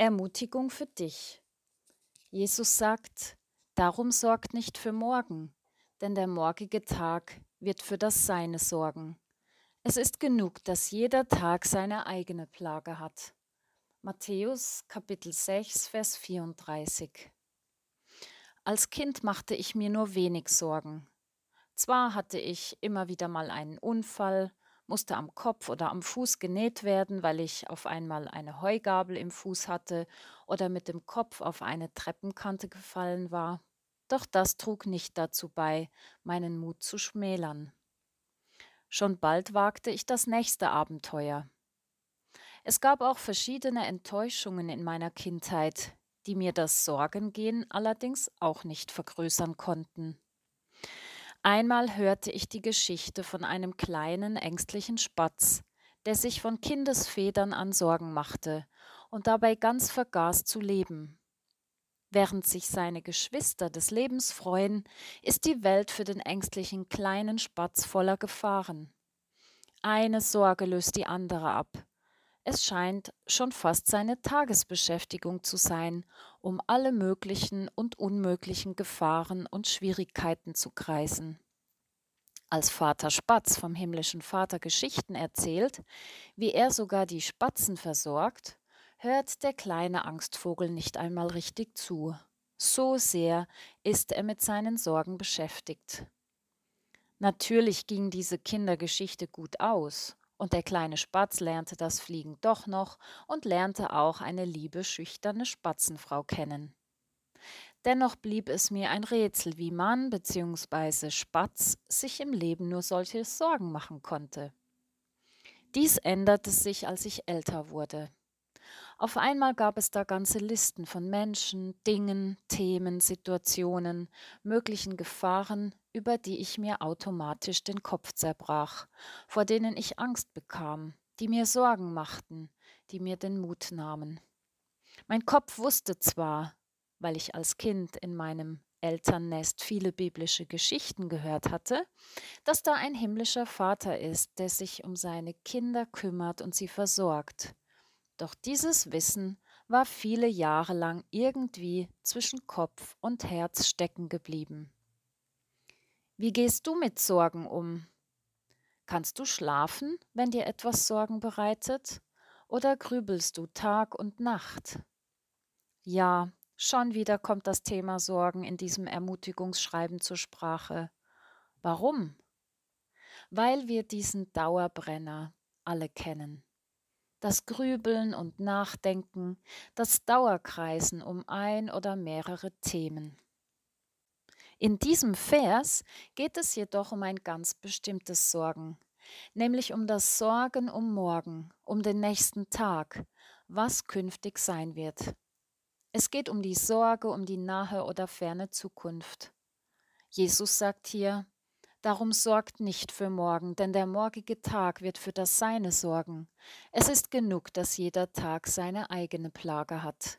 Ermutigung für dich. Jesus sagt, darum sorgt nicht für morgen, denn der morgige Tag wird für das Seine sorgen. Es ist genug, dass jeder Tag seine eigene Plage hat. Matthäus Kapitel 6, Vers 34. Als Kind machte ich mir nur wenig Sorgen. Zwar hatte ich immer wieder mal einen Unfall, musste am Kopf oder am Fuß genäht werden, weil ich auf einmal eine Heugabel im Fuß hatte oder mit dem Kopf auf eine Treppenkante gefallen war. Doch das trug nicht dazu bei, meinen Mut zu schmälern. Schon bald wagte ich das nächste Abenteuer. Es gab auch verschiedene Enttäuschungen in meiner Kindheit, die mir das Sorgengehen allerdings auch nicht vergrößern konnten. Einmal hörte ich die Geschichte von einem kleinen, ängstlichen Spatz, der sich von Kindesfedern an Sorgen machte und dabei ganz vergaß zu leben. Während sich seine Geschwister des Lebens freuen, ist die Welt für den ängstlichen kleinen Spatz voller Gefahren. Eine Sorge löst die andere ab. Es scheint schon fast seine Tagesbeschäftigung zu sein, um alle möglichen und unmöglichen Gefahren und Schwierigkeiten zu kreisen. Als Vater Spatz vom himmlischen Vater Geschichten erzählt, wie er sogar die Spatzen versorgt, hört der kleine Angstvogel nicht einmal richtig zu. So sehr ist er mit seinen Sorgen beschäftigt. Natürlich ging diese Kindergeschichte gut aus, und der kleine Spatz lernte das Fliegen doch noch und lernte auch eine liebe, schüchterne Spatzenfrau kennen. Dennoch blieb es mir ein Rätsel, wie man bzw. Spatz sich im Leben nur solche Sorgen machen konnte. Dies änderte sich, als ich älter wurde. Auf einmal gab es da ganze Listen von Menschen, Dingen, Themen, Situationen, möglichen Gefahren, über die ich mir automatisch den Kopf zerbrach, vor denen ich Angst bekam, die mir Sorgen machten, die mir den Mut nahmen. Mein Kopf wusste zwar, weil ich als Kind in meinem Elternnest viele biblische Geschichten gehört hatte, dass da ein himmlischer Vater ist, der sich um seine Kinder kümmert und sie versorgt. Doch dieses Wissen war viele Jahre lang irgendwie zwischen Kopf und Herz stecken geblieben. Wie gehst du mit Sorgen um? Kannst du schlafen, wenn dir etwas Sorgen bereitet? Oder grübelst du Tag und Nacht? Ja, schon wieder kommt das Thema Sorgen in diesem Ermutigungsschreiben zur Sprache. Warum? Weil wir diesen Dauerbrenner alle kennen das Grübeln und Nachdenken, das Dauerkreisen um ein oder mehrere Themen. In diesem Vers geht es jedoch um ein ganz bestimmtes Sorgen, nämlich um das Sorgen um morgen, um den nächsten Tag, was künftig sein wird. Es geht um die Sorge um die nahe oder ferne Zukunft. Jesus sagt hier, Darum sorgt nicht für morgen, denn der morgige Tag wird für das Seine sorgen. Es ist genug, dass jeder Tag seine eigene Plage hat.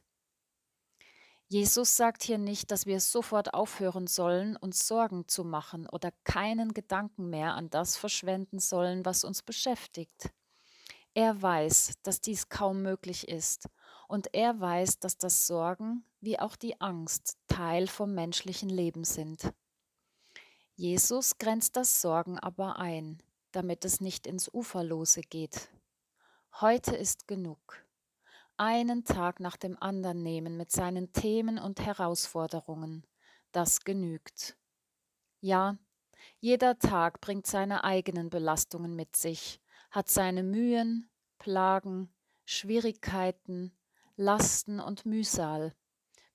Jesus sagt hier nicht, dass wir sofort aufhören sollen, uns Sorgen zu machen oder keinen Gedanken mehr an das verschwenden sollen, was uns beschäftigt. Er weiß, dass dies kaum möglich ist, und er weiß, dass das Sorgen wie auch die Angst Teil vom menschlichen Leben sind. Jesus grenzt das Sorgen aber ein, damit es nicht ins Uferlose geht. Heute ist genug. Einen Tag nach dem anderen nehmen mit seinen Themen und Herausforderungen, das genügt. Ja, jeder Tag bringt seine eigenen Belastungen mit sich, hat seine Mühen, Plagen, Schwierigkeiten, Lasten und Mühsal,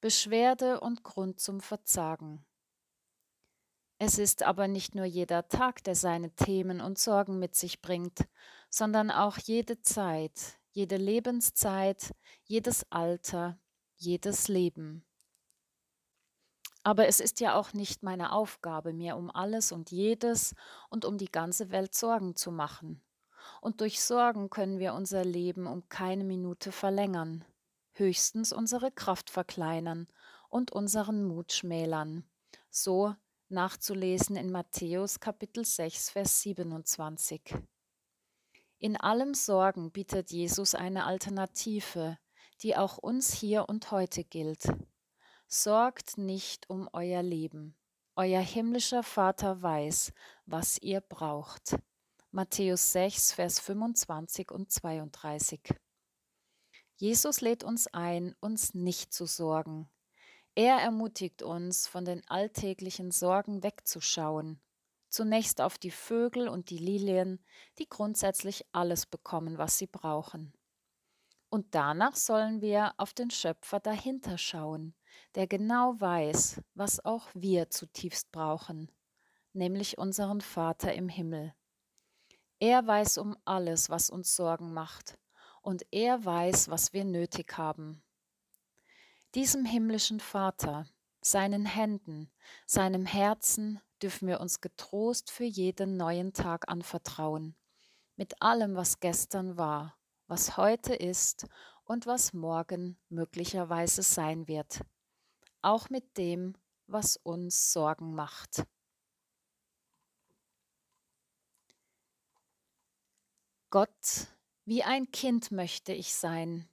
Beschwerde und Grund zum Verzagen. Es ist aber nicht nur jeder Tag, der seine Themen und Sorgen mit sich bringt, sondern auch jede Zeit, jede Lebenszeit, jedes Alter, jedes Leben. Aber es ist ja auch nicht meine Aufgabe, mir um alles und jedes und um die ganze Welt Sorgen zu machen. Und durch Sorgen können wir unser Leben um keine Minute verlängern, höchstens unsere Kraft verkleinern und unseren Mut schmälern, so nachzulesen in Matthäus Kapitel 6, Vers 27. In allem Sorgen bietet Jesus eine Alternative, die auch uns hier und heute gilt. Sorgt nicht um euer Leben. Euer himmlischer Vater weiß, was ihr braucht. Matthäus 6, Vers 25 und 32. Jesus lädt uns ein, uns nicht zu sorgen. Er ermutigt uns, von den alltäglichen Sorgen wegzuschauen. Zunächst auf die Vögel und die Lilien, die grundsätzlich alles bekommen, was sie brauchen. Und danach sollen wir auf den Schöpfer dahinter schauen, der genau weiß, was auch wir zutiefst brauchen, nämlich unseren Vater im Himmel. Er weiß um alles, was uns Sorgen macht, und er weiß, was wir nötig haben. Diesem himmlischen Vater, seinen Händen, seinem Herzen dürfen wir uns getrost für jeden neuen Tag anvertrauen, mit allem, was gestern war, was heute ist und was morgen möglicherweise sein wird, auch mit dem, was uns Sorgen macht. Gott, wie ein Kind möchte ich sein,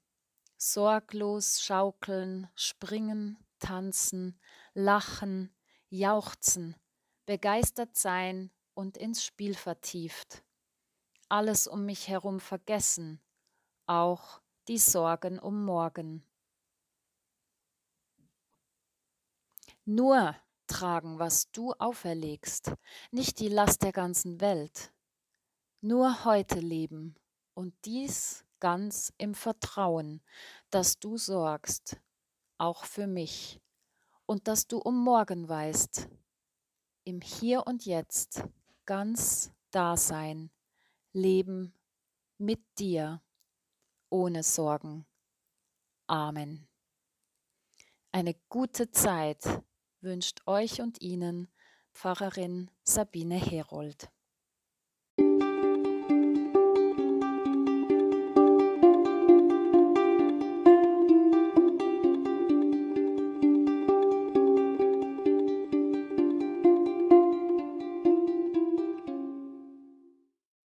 sorglos schaukeln, springen, tanzen, lachen, jauchzen, begeistert sein und ins Spiel vertieft. Alles um mich herum vergessen, auch die Sorgen um morgen. Nur tragen, was du auferlegst, nicht die Last der ganzen Welt. Nur heute leben und dies ganz im Vertrauen, dass du sorgst, auch für mich, und dass du um morgen weißt, im Hier und Jetzt ganz da sein, leben mit dir, ohne Sorgen. Amen. Eine gute Zeit wünscht euch und Ihnen Pfarrerin Sabine Herold.